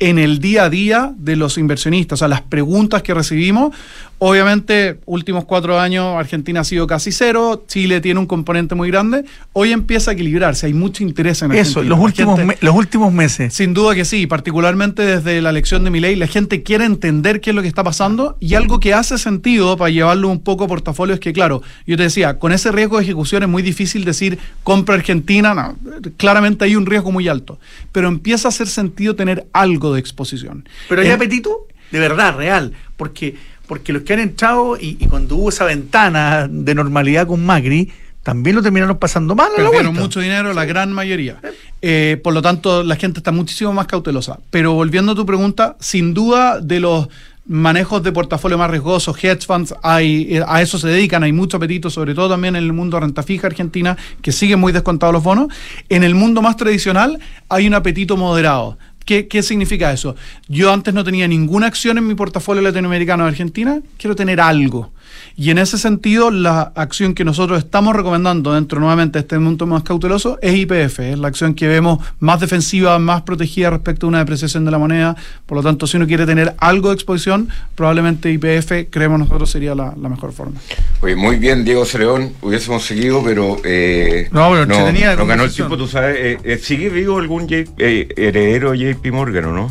en el día a día de los inversionistas, o sea, las preguntas que recibimos. Obviamente, últimos cuatro años Argentina ha sido casi cero, Chile tiene un componente muy grande, hoy empieza a equilibrarse, hay mucho interés en Argentina. Eso, los últimos, gente- me- los últimos meses. sin duda que sí, particularmente desde la elección de Milei, la gente quiere entender qué es lo que está pasando y algo que hace sentido para llevarlo un poco a portafolio es que, claro, yo te decía, con ese riesgo de ejecución es muy difícil decir compra Argentina, no, claramente hay un riesgo muy alto, pero empieza a hacer sentido tener algo de exposición. Pero hay En- apetito de verdad, real, porque, porque los que han entrado y, y cuando hubo esa ventana de normalidad con Macri, también lo terminaron pasando mal Perdieron mucho dinero, la gran mayoría. Eh, por lo tanto, la gente está muchísimo más cautelosa. Pero volviendo a tu pregunta, sin duda de los manejos de portafolio más riesgosos, hedge funds, hay, eh, a eso se dedican, hay mucho apetito, sobre todo también en el mundo de renta fija argentina, que siguen muy descontados los bonos. En el mundo más tradicional hay un apetito moderado. ¿Qué, significa eso? Yo antes no tenía ninguna acción en mi portafolio latinoamericano de Argentina, quiero tener algo. Y en ese sentido, la acción que nosotros estamos recomendando dentro nuevamente de este mundo más cauteloso es IPF, es la acción que vemos más defensiva, más protegida respecto a una depreciación de la moneda. Por lo tanto, si uno quiere tener algo de exposición, probablemente IPF, creemos nosotros, sería la, la mejor forma. Oye, muy bien, Diego Cereón, hubiésemos seguido, pero. Eh, No, pero la no ganó el tiempo, tú sabes. eh, eh, ¿Sigue vivo algún J- eh, heredero de JP Morgan o no?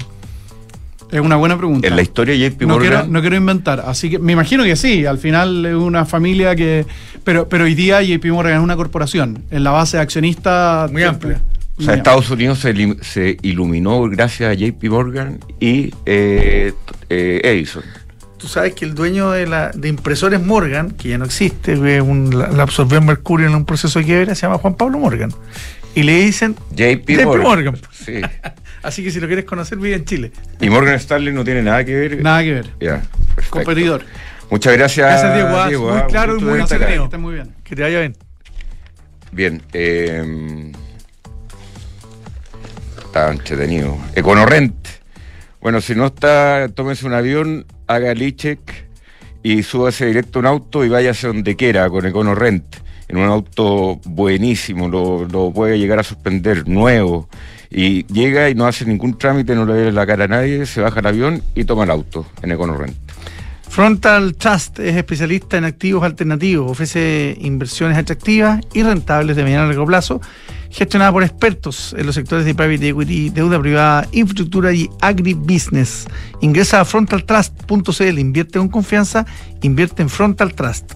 Es una buena pregunta. En la historia de JP no Morgan. quiero, no quiero inventar, así que me imagino que sí, al final es una familia que... Pero, pero hoy día JP Morgan es una corporación, en la base de accionistas... Muy amplia. O sea, Estados Unidos se, iluminó gracias a JP Morgan y eh, eh, Edison. Tú sabes que el dueño de, la, de impresores Morgan, que ya no existe, un- la, la absorbió Mercurio en un proceso de quiebra, se llama Juan Pablo Morgan. Y le dicen, JP, JP Morgan. Morgan. Sí. así que si lo quieres conocer, vive en Chile. Y Morgan Stanley no tiene nada que ver. Nada que ver. Ya, perfecto. Competidor. Muchas gracias. Gracias, Diego. Ah, muy ah, claro y muy entretenido. Está muy bien. Que te vaya bien. Bien. Eh, está entretenido. Econorrent. Bueno, si no está, tómese un avión, haga el e-check y súbase directo a un auto y váyase donde quiera con Econorrent. En un auto buenísimo, lo, lo puede llegar a suspender, nuevo. Y llega y no hace ningún trámite, no le ve la cara a nadie, se baja el avión y toma el auto en Econorrent. Frontal Trust es especialista en activos alternativos, ofrece inversiones atractivas y rentables de mediano a largo plazo, gestionada por expertos en los sectores de private equity, deuda privada, infraestructura y agribusiness. Ingresa a frontaltrust.cl, invierte con confianza, invierte en Frontal Trust.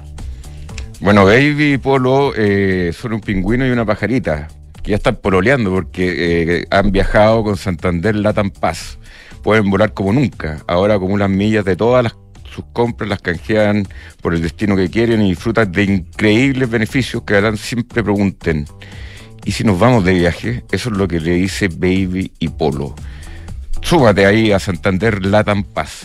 Bueno, Baby y Polo eh, son un pingüino y una pajarita, que ya están pololeando porque eh, han viajado con Santander Latam Paz. Pueden volar como nunca. Ahora acumulan millas de todas sus compras, las canjean por el destino que quieren y disfrutan de increíbles beneficios que harán siempre pregunten. ¿Y si nos vamos de viaje? Eso es lo que le dice Baby y Polo. Súbate ahí a Santander Latam Paz.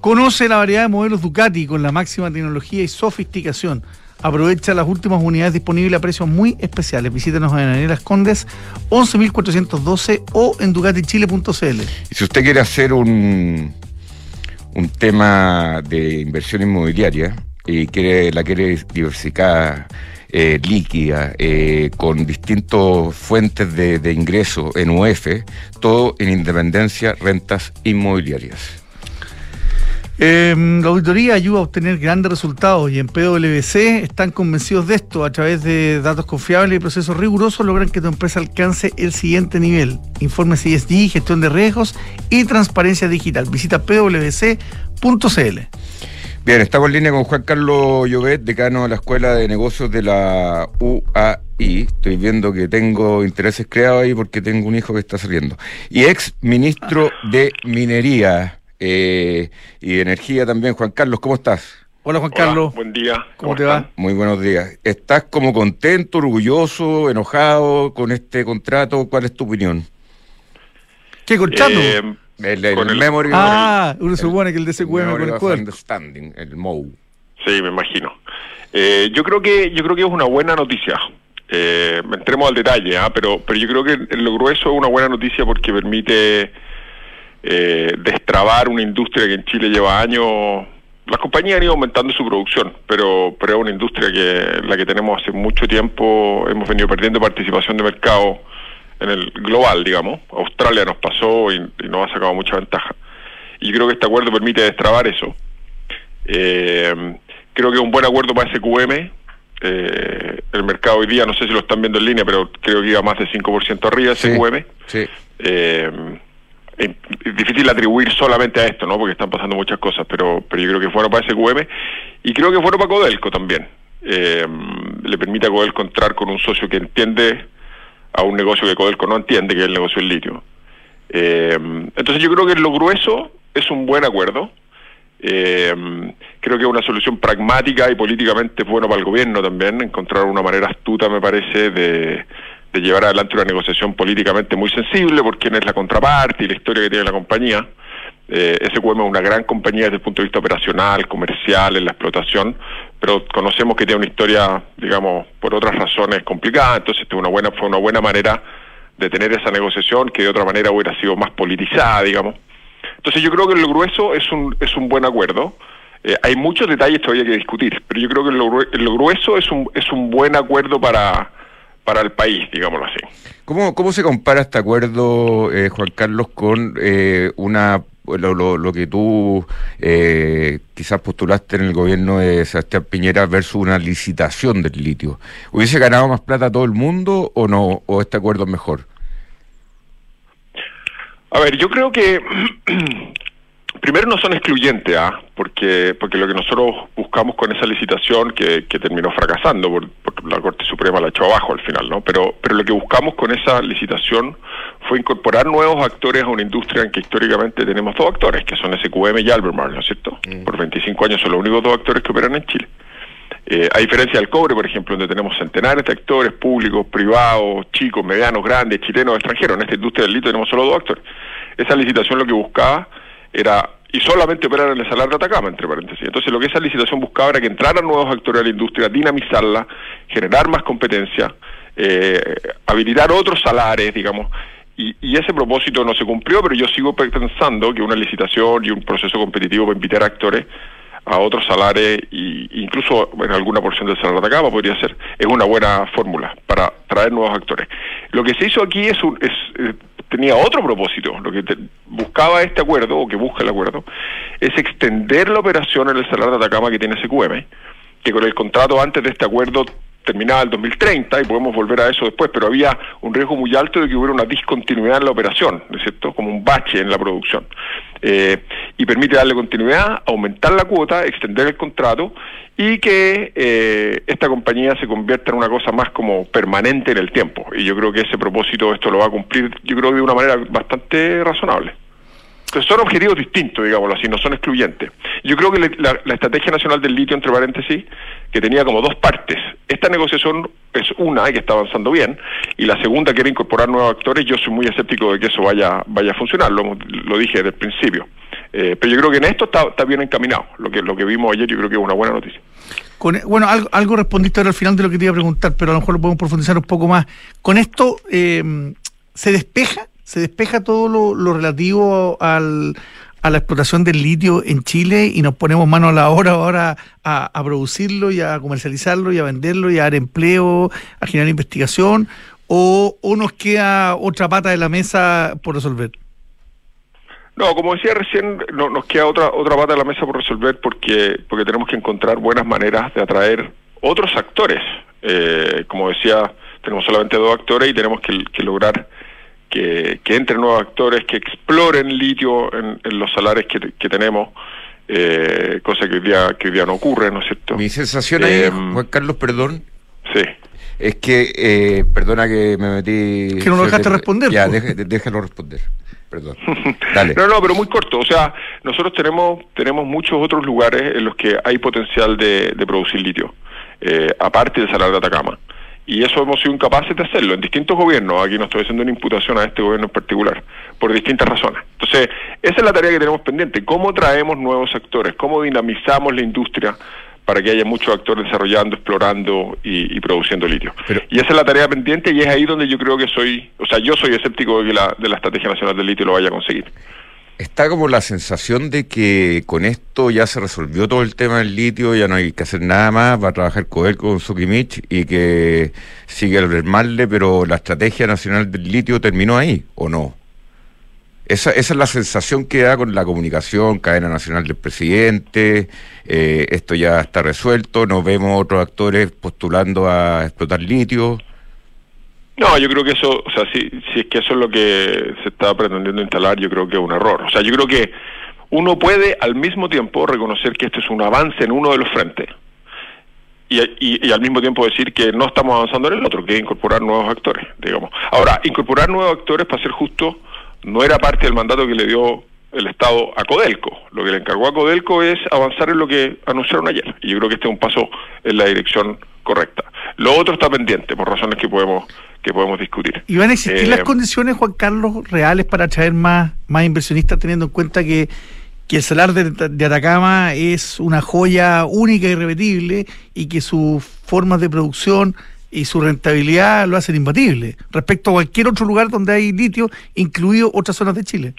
Conoce la variedad de modelos Ducati con la máxima tecnología y sofisticación. Aprovecha las últimas unidades disponibles a precios muy especiales. Visítanos en Avenida Las Condes 11.412 o en ducatichile.cl. Y si usted quiere hacer un, un tema de inversión inmobiliaria y quiere, la quiere diversificada, eh, líquida, eh, con distintas fuentes de, de ingreso en UF, todo en Independencia Rentas Inmobiliarias. Eh, la auditoría ayuda a obtener grandes resultados y en PwC están convencidos de esto. A través de datos confiables y procesos rigurosos logran que tu empresa alcance el siguiente nivel. Informes ESG, gestión de riesgos y transparencia digital. Visita pwc.cl. Bien, estamos en línea con Juan Carlos Llobet, decano de la Escuela de Negocios de la UAI. Estoy viendo que tengo intereses creados ahí porque tengo un hijo que está saliendo. Y ex ministro de Minería eh, y Energía también. Juan Carlos, ¿cómo estás? Hola Juan Carlos. Buen día. ¿Cómo, te va? Muy buenos días. ¿Estás como contento, orgulloso, enojado con este contrato? ¿Cuál es tu opinión? ¿Qué contrato? Eh, El, el Con el- memory ah, uno supone que el DCQM con el Codelco. Understanding, el MOU. Sí, me imagino. Eh, yo creo que yo creo que es una buena noticia. Eh, entremos al detalle, ¿ah? pero pero yo creo que lo grueso es una buena noticia porque permite eh, destrabar una industria que en Chile lleva años. Las compañías han ido aumentando su producción, pero pero es una industria que la que tenemos hace mucho tiempo hemos venido perdiendo participación de mercado en el global, digamos. Australia nos pasó y, y nos ha sacado mucha ventaja. Y creo que este acuerdo permite destrabar eso. Eh, creo que es un buen acuerdo para SQM. Eh, el mercado hoy día, no sé si lo están viendo en línea, pero creo que iba más de 5% arriba Sí. SQM. Sí. Eh, es es difícil atribuir solamente a esto, ¿no? Porque están pasando muchas cosas, pero, pero yo creo que es bueno para SQM y creo que es bueno para Codelco también. Eh, le permite a Codelco entrar con un socio que entiende a un negocio que Codelco no entiende, que es el negocio del litio. Eh, entonces yo creo que lo grueso es un buen acuerdo. Eh, creo que es una solución pragmática y políticamente bueno para el gobierno también, encontrar una manera astuta, me parece, de, de llevar adelante una negociación políticamente muy sensible por quién es la contraparte y la historia que tiene la compañía. Eh, SQM es una gran compañía desde el punto de vista operacional, comercial, en la explotación, pero conocemos que tiene una historia, digamos, por otras razones complicada, entonces es una buena, fue una buena manera de tener esa negociación que de otra manera hubiera sido más politizada, digamos. Entonces yo creo que lo grueso es un, es un buen acuerdo. Eh, hay muchos detalles todavía que discutir, pero yo creo que lo grueso es un, es un buen acuerdo para, para el país, digámoslo así. ¿Cómo, ¿Cómo se compara este acuerdo, eh, Juan Carlos, con eh, una lo, lo, lo que tú eh, quizás postulaste en el gobierno de Sebastián Piñera versus una licitación del litio? ¿Hubiese ganado más plata a todo el mundo o no? ¿O este acuerdo es mejor? A ver, yo creo que primero no son excluyentes, ¿ah? porque porque lo que nosotros buscamos con esa licitación que, que terminó fracasando, por, por la Corte Suprema la echó abajo al final, ¿no? Pero pero lo que buscamos con esa licitación fue incorporar nuevos actores a una industria en que históricamente tenemos dos actores, que son SQM y Albemarle, ¿no es cierto? Por 25 años son los únicos dos actores que operan en Chile. Eh, a diferencia del cobre, por ejemplo, donde tenemos centenares de actores públicos, privados, chicos, medianos, grandes, chilenos, extranjeros. En esta industria del litio tenemos solo dos actores. Esa licitación lo que buscaba era, y solamente operar en el salar de Atacama, entre paréntesis. Entonces lo que esa licitación buscaba era que entraran nuevos actores a la industria, dinamizarla, generar más competencia, eh, habilitar otros salares, digamos. Y, y ese propósito no se cumplió, pero yo sigo pensando que una licitación y un proceso competitivo para invitar actores a otros salares e incluso en alguna porción del salar de Atacama podría ser es una buena fórmula para traer nuevos actores lo que se hizo aquí es, un, es eh, tenía otro propósito. Lo que te- buscaba este acuerdo o que busca el acuerdo es extender la operación en el salar de Atacama que tiene SQM que con el contrato antes de este acuerdo terminaba el 2030 y podemos volver a eso después, pero había un riesgo muy alto de que hubiera una discontinuidad en la operación, ¿no es cierto? Como un bache en la producción. Eh, y permite darle continuidad, aumentar la cuota, extender el contrato y que eh, esta compañía se convierta en una cosa más como permanente en el tiempo. Y yo creo que ese propósito esto lo va a cumplir, yo creo de una manera bastante razonable. Son objetivos distintos, digámoslo así, no son excluyentes. Yo creo que la, Estrategia Nacional del Litio, entre paréntesis, que tenía como dos partes. Esta negociación es una, y que está avanzando bien, y la segunda, que era incorporar nuevos actores, yo soy muy escéptico de que eso vaya, vaya a funcionar, lo, lo dije desde el principio. Eh, pero yo creo que en esto está, está bien encaminado. Lo que, lo que vimos ayer yo creo que es una buena noticia. Bueno, algo, respondiste al final de lo que te iba a preguntar, pero a lo mejor lo podemos profundizar un poco más. Con esto, eh, ¿se despeja? ¿Se despeja todo lo, lo relativo al, a la explotación del litio en Chile y nos ponemos mano a la obra ahora a, a producirlo y a comercializarlo y a venderlo y a dar empleo, a generar investigación? ¿O, o nos queda otra pata de la mesa por resolver? No, como decía recién, no, nos queda otra otra pata de la mesa por resolver porque porque tenemos que encontrar buenas maneras de atraer otros actores. Eh, como decía, tenemos solamente dos actores y tenemos que, que lograr que, que entren nuevos actores, que exploren litio en, en los salares que, que tenemos eh, cosa que hoy, día, que hoy día no ocurre, ¿no es cierto? Mi sensación ahí, Eh, Juan Carlos, perdón, Sí. es que, eh, perdona que me metí... Que no lo dejaste responder, Ya, pues. déjalo responder, perdón. Dale. No, no, pero muy corto. O sea, nosotros tenemos tenemos muchos otros lugares en los que hay potencial de, de producir litio, eh, aparte del Salar de Atacama. Y eso hemos sido incapaces de hacerlo en distintos gobiernos. Aquí no estoy haciendo una imputación a este gobierno en particular, por distintas razones. Entonces, esa es la tarea que tenemos pendiente. ¿Cómo traemos nuevos actores? ¿Cómo dinamizamos la industria para que haya muchos actores desarrollando, explorando y, y produciendo litio? Pero- y esa es la tarea pendiente y es ahí donde yo creo que soy, o sea, yo soy escéptico de que la, de la Estrategia Nacional del Litio lo vaya a conseguir. Está como la sensación de que con esto ya se resolvió todo el tema del litio, ya no hay que hacer nada más, va a trabajar Codelco con Sukimich y que sigue el Marle, pero la estrategia nacional del litio terminó ahí, ¿o no? Esa, esa es la sensación que da con la comunicación, cadena nacional del presidente, eh, esto ya está resuelto, no vemos otros actores postulando a explotar litio. No, yo creo que eso, o sea, si, si es que eso es lo que se está pretendiendo instalar, yo creo que es un error. O sea, yo creo que uno puede al mismo tiempo reconocer que esto es un avance en uno de los frentes y, y- y al mismo tiempo decir que no estamos avanzando en el otro, que es incorporar nuevos actores, digamos. Ahora, incorporar nuevos actores, para ser justo, no era parte del mandato que le dio el Estado a Codelco. Lo que le encargó a Codelco es avanzar en lo que anunciaron ayer. Y yo creo que este es un paso en la dirección correcta. Lo otro está pendiente, por razones que podemos que podemos discutir. ¿Y van a existir Eh, las condiciones, Juan Carlos, reales para atraer más, más inversionistas, teniendo en cuenta que, que el salar de, de Atacama es una joya única y irrepetible y que sus formas de producción y su rentabilidad lo hacen imbatible respecto a cualquier otro lugar donde hay litio, incluido otras zonas de Chile?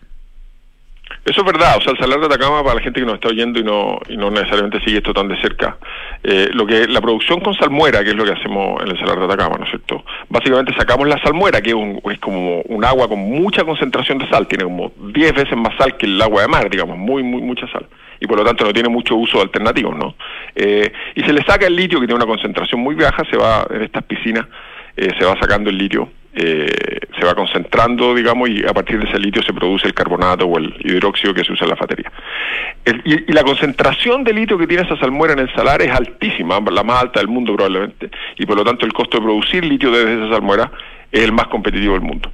Eso es verdad, o sea, el salar de Atacama, para la gente que nos está oyendo y no, y no necesariamente sigue esto tan de cerca, eh, lo que la producción con salmuera, que es lo que hacemos en el salar de Atacama, ¿no es cierto? Básicamente sacamos la salmuera, que es, un- como un agua con mucha concentración de sal, tiene como 10 veces más sal que el agua de mar, digamos, muy, muy, mucha sal. Y por lo tanto no tiene mucho uso alternativo, ¿no? Eh, y se le saca el litio, que tiene una concentración muy baja, se va en estas piscinas, eh, se va sacando el litio, eh, se va concentrando, digamos, y a partir de ese litio se produce el carbonato o el hidróxido que se usa en la batería. El- y, y la concentración de litio que tiene esa salmuera en el salar es altísima, la más alta del mundo probablemente, y por lo tanto el costo de producir litio desde esa salmuera es el más competitivo del mundo.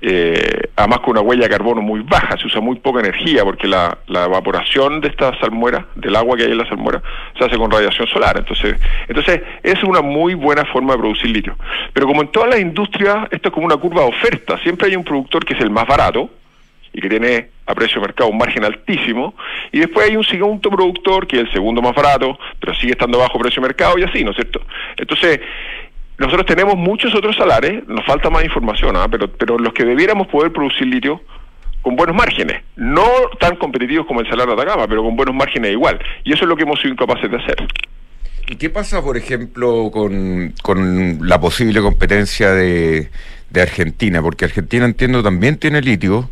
Eh, además con una huella de carbono muy baja, se usa muy poca energía porque la, la evaporación de esta salmuera, del agua que hay en la salmuera, se hace con radiación solar. Entonces, entonces es una muy buena forma de producir litio. Pero como en todas las industrias, esto es como una curva de oferta. Siempre hay un productor que es el más barato y que tiene a precio de mercado un margen altísimo, y después hay un segundo productor que es el segundo más barato, pero sigue estando bajo precio de mercado y así, ¿no es cierto? Entonces, nosotros tenemos muchos otros salares, nos falta más información, ¿ah? pero, pero los que debiéramos poder producir litio con buenos márgenes, no tan competitivos como el salar de Atacama, pero con buenos márgenes igual. Y eso es lo que hemos sido incapaces de hacer. ¿Y qué pasa, por ejemplo, con, con la posible competencia de, de Argentina? Porque Argentina, entiendo, también tiene litio,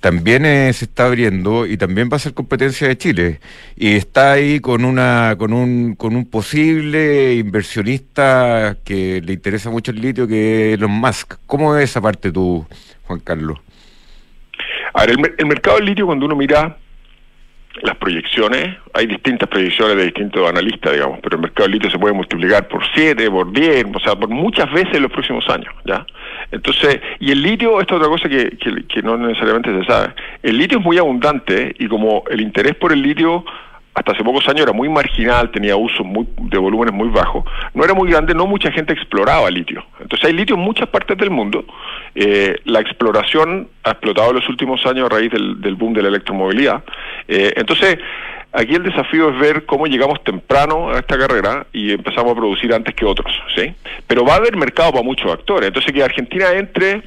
también eh, se está abriendo y también va a ser competencia de Chile. Y está ahí con, una, con, un, con un posible inversionista que le interesa mucho el litio, que es Elon Musk. ¿Cómo ves esa parte tú, Juan Carlos? A ver, el, el mercado del litio, cuando uno mira las proyecciones, hay distintas proyecciones de distintos analistas, digamos, pero el mercado del litio se puede multiplicar por 7, por 10, o sea, por muchas veces en los próximos años, ¿ya? Entonces, y el litio, esta es otra cosa que, que, que no necesariamente se sabe, el litio es muy abundante y como el interés por el litio hasta hace pocos años era muy marginal, tenía usos de volúmenes muy bajos, no era muy grande, no mucha gente exploraba litio. Entonces hay litio en muchas partes del mundo. Eh, la exploración ha explotado en los últimos años a raíz del, del boom de la electromovilidad. Eh, entonces, aquí el desafío es ver cómo llegamos temprano a esta carrera y empezamos a producir antes que otros, ¿sí? Pero va a haber mercado para muchos actores. Entonces, que Argentina entre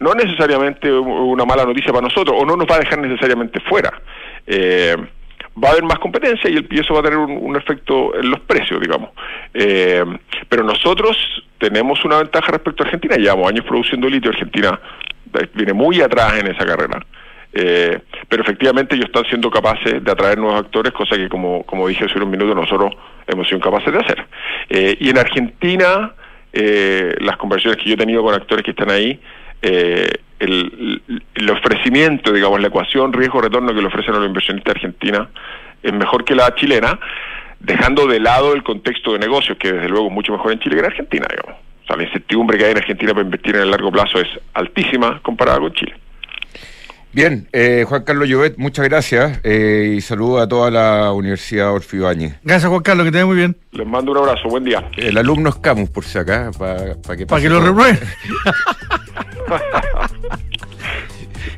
no es necesariamente una mala noticia para nosotros o no nos va a dejar necesariamente fuera. Eh, va a haber más competencia y, el, y eso va a tener un, efecto en los precios, digamos. Eh, pero nosotros tenemos una ventaja respecto a Argentina, llevamos años produciendo litio, Argentina viene muy atrás en esa carrera. Eh, pero efectivamente ellos están siendo capaces de atraer nuevos actores, cosa que como, como dije hace unos minutos nosotros hemos sido capaces de hacer. Eh, y en Argentina, eh, las conversaciones que yo he tenido con actores que están ahí, eh, el, el, ofrecimiento, digamos, la ecuación riesgo-retorno que le ofrecen a los inversionistas argentinos es mejor que la chilena, dejando de lado el contexto de negocios, que desde luego es mucho mejor en Chile que en Argentina, digamos. O sea, la incertidumbre que hay en Argentina para invertir en el largo plazo es altísima comparada con Chile. Bien, eh, Juan Carlos Llobet, muchas gracias eh, y saludo a toda la Universidad Orfeo Gracias, Juan Carlos, que te muy bien. Les mando un abrazo, buen día. El alumno es Camus, por si acá, para que Para que lo repruebe.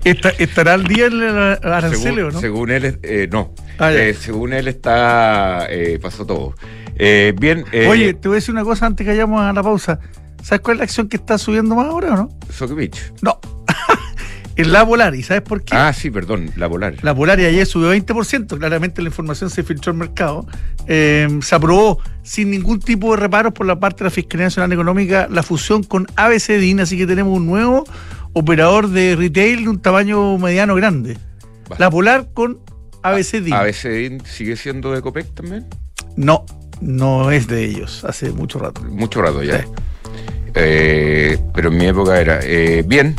¿Estará al día el arancel o no? Según él, eh, no. Ah, eh, según él está, eh, pasó todo. Eh, bien. Oye, te voy a decir una cosa antes que vayamos a la pausa. ¿Sabes cuál es la acción que está subiendo más ahora o no? Sokimich. No. Es la Polar, ¿y sabes por qué? Ah, sí, perdón, la Polar. La Polar y ayer subió 20%, claramente la información se filtró al mercado. Eh, se aprobó sin ningún tipo de reparos por la parte de la Fiscalía Nacional Económica la fusión con ABCDIN, así que tenemos un nuevo operador de retail de un tamaño mediano grande. La Polar con ABCDIN. ¿ABCDIN sigue siendo de Copec también? No, no es de ellos, hace mucho rato. Mucho rato ya. Eh, pero en mi época era. Eh, bien,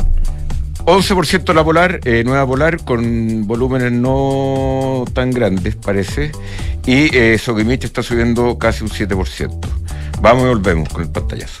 11% la Polar, eh, nueva Polar, con volúmenes no tan grandes, parece. Y eh, está subiendo casi un 7%. Vamos y volvemos con el pantallazo.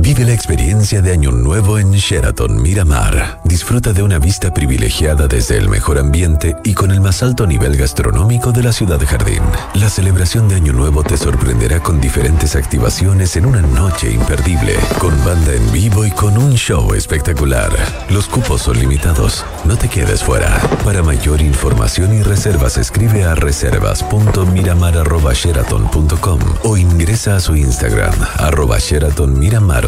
Vive la experiencia de Año Nuevo en Sheraton Miramar. Disfruta de una vista privilegiada desde el mejor ambiente y con el más alto nivel gastronómico de la ciudad de Jardín. La celebración de Año Nuevo te sorprenderá con diferentes activaciones en una noche imperdible, con banda en vivo y con un show espectacular. Los cupos son limitados. No te quedes fuera. Para mayor información y reservas escribe a reservas.miramar.sheraton.com o ingresa a su Instagram arroba Sheraton Miramar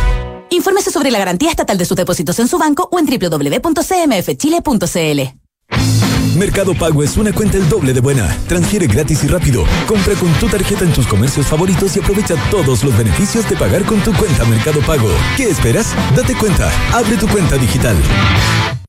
Infórmese sobre la garantía estatal de sus depósitos en su banco o en www.cmfchile.cl. Mercado Pago es una cuenta el doble de buena. Transfiere gratis y rápido. Compra con tu tarjeta en tus comercios favoritos y aprovecha todos los beneficios de pagar con tu cuenta Mercado Pago. ¿Qué esperas? Date cuenta. Abre tu cuenta digital.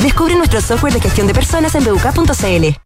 Descubre nuestro software de gestión de personas en buk.cl.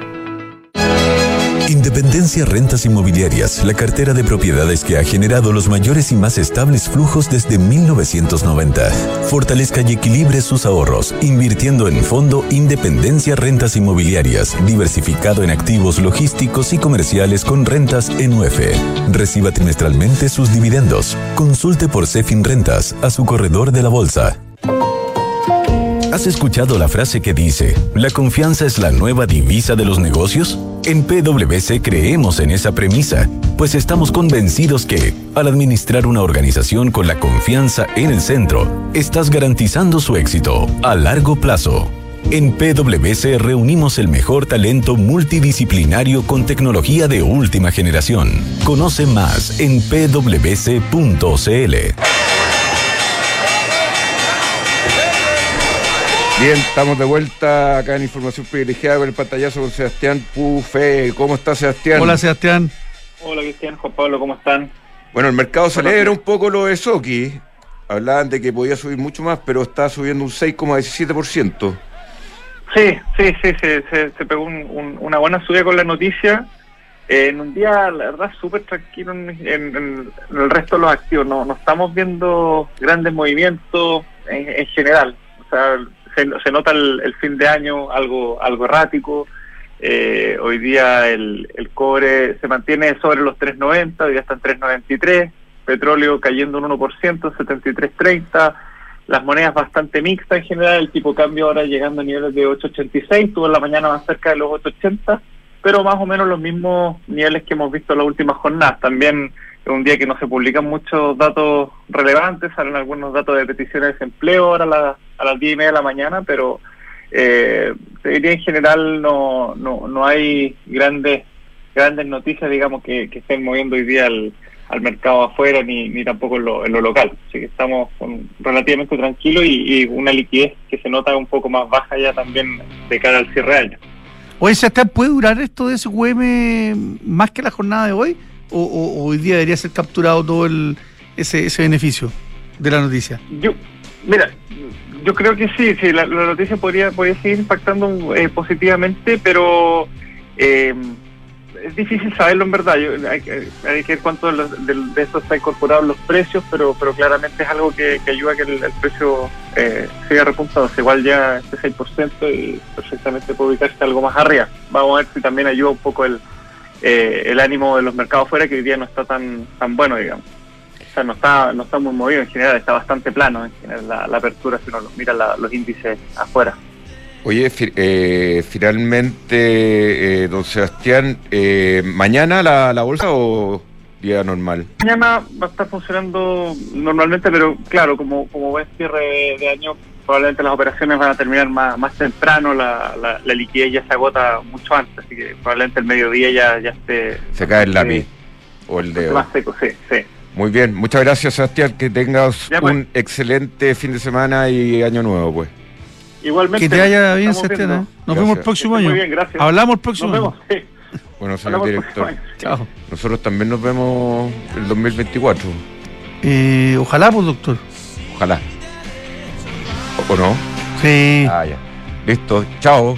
Independencia Rentas Inmobiliarias, la cartera de propiedades que ha generado los mayores y más estables flujos desde 1990. Fortalezca y equilibre sus ahorros, invirtiendo en Fondo Independencia Rentas Inmobiliarias, diversificado en activos logísticos y comerciales con rentas en UF. Reciba trimestralmente sus dividendos. Consulte por Cefin Rentas a su corredor de la bolsa. ¿Has escuchado la frase que dice, la confianza es la nueva divisa de los negocios? En PwC creemos en esa premisa, pues estamos convencidos que, al administrar una organización con la confianza en el centro, estás garantizando su éxito a largo plazo. En PwC reunimos el mejor talento multidisciplinario con tecnología de última generación. Conoce más en pwc.cl. Bien, estamos de vuelta acá en Información Privilegiada con el pantallazo con Sebastián Pufe. ¿Cómo está Sebastián? Hola Sebastián. Hola Cristian, Juan Pablo, ¿cómo están? Bueno, el mercado se alegra un poco lo de Soki. Hablaban de que podía subir mucho más, pero está subiendo un 6,17%. Sí, sí, sí, se, se, se pegó un- un- una buena subida con la noticia. Eh, en un día, la verdad, súper tranquilo en, en- en el resto de los activos. No, no estamos viendo grandes movimientos en, en general. O sea, se, se nota el, el fin de año algo, algo errático. Eh, hoy día el, el cobre se mantiene sobre los 3.90, hoy día está en 3.93. Petróleo cayendo un 1%, 73.30. Las monedas bastante mixtas en general, el tipo cambio ahora llegando a niveles de 8.86, estuvo en la mañana más cerca de los 8.80, pero más o menos los mismos niveles que hemos visto en las últimas jornadas. También es un día que no se publican muchos datos relevantes, salen algunos datos de peticiones de desempleo ahora a, la- a las 10 y media de la mañana, pero eh, en general no, no, no hay grandes grandes noticias, digamos, que, que estén moviendo hoy día al, al mercado afuera ni, ni tampoco en lo, en lo local. Así que estamos con, relativamente tranquilos y, una liquidez que se nota un poco más baja ya también de cara al cierre de año. Oye, ¿puede durar esto de SQM más que la jornada de hoy? ¿O, hoy día debería ser capturado todo el, ese, ese beneficio de la noticia? Yo, mira, yo creo que sí, sí, la, la noticia podría, podría seguir impactando eh, positivamente, pero eh, es difícil saberlo en verdad. Yo- hay, que- ver cuánto de, los- de, de esto está incorporado en los precios, pero pero claramente es algo que, ayuda a que el, precio eh, siga repuntado. Igual ya este 6% y perfectamente puede ubicarse algo más arriba. Vamos a ver si también ayuda un poco el, eh, el ánimo de los mercados fuera, que hoy día no está tan tan bueno, digamos. O sea, no está, no está muy movido en general, está bastante plano en general la, la apertura si uno mira la- los índices afuera. Oye, eh, finalmente, eh, don Sebastián, eh, ¿mañana la, la bolsa o día normal? Mañana va a estar funcionando normalmente, pero claro, como, como buen cierre de año, probablemente las operaciones van a terminar más, más temprano, la, la, la liquidez ya se agota mucho antes, así que probablemente el mediodía ya, ya esté Se cae el lápiz o el dedo. más seco, sí, sí. Muy bien, muchas gracias Sebastián, que tengas Ya, pues. un excelente fin de semana y año nuevo, pues. Igualmente. Que te vaya bien, Sebastián. Nos Gracias. vemos el próximo Muy año. bien, gracias. Hablamos el próximo Nos vemos, año. sí. Bueno, señor Hablamos director. Chao. nosotros también nos vemos el 2024, Eh, ojalá, pues, doctor. ojalá. ¿O no? Sí. Ah, ya. Listo, chao.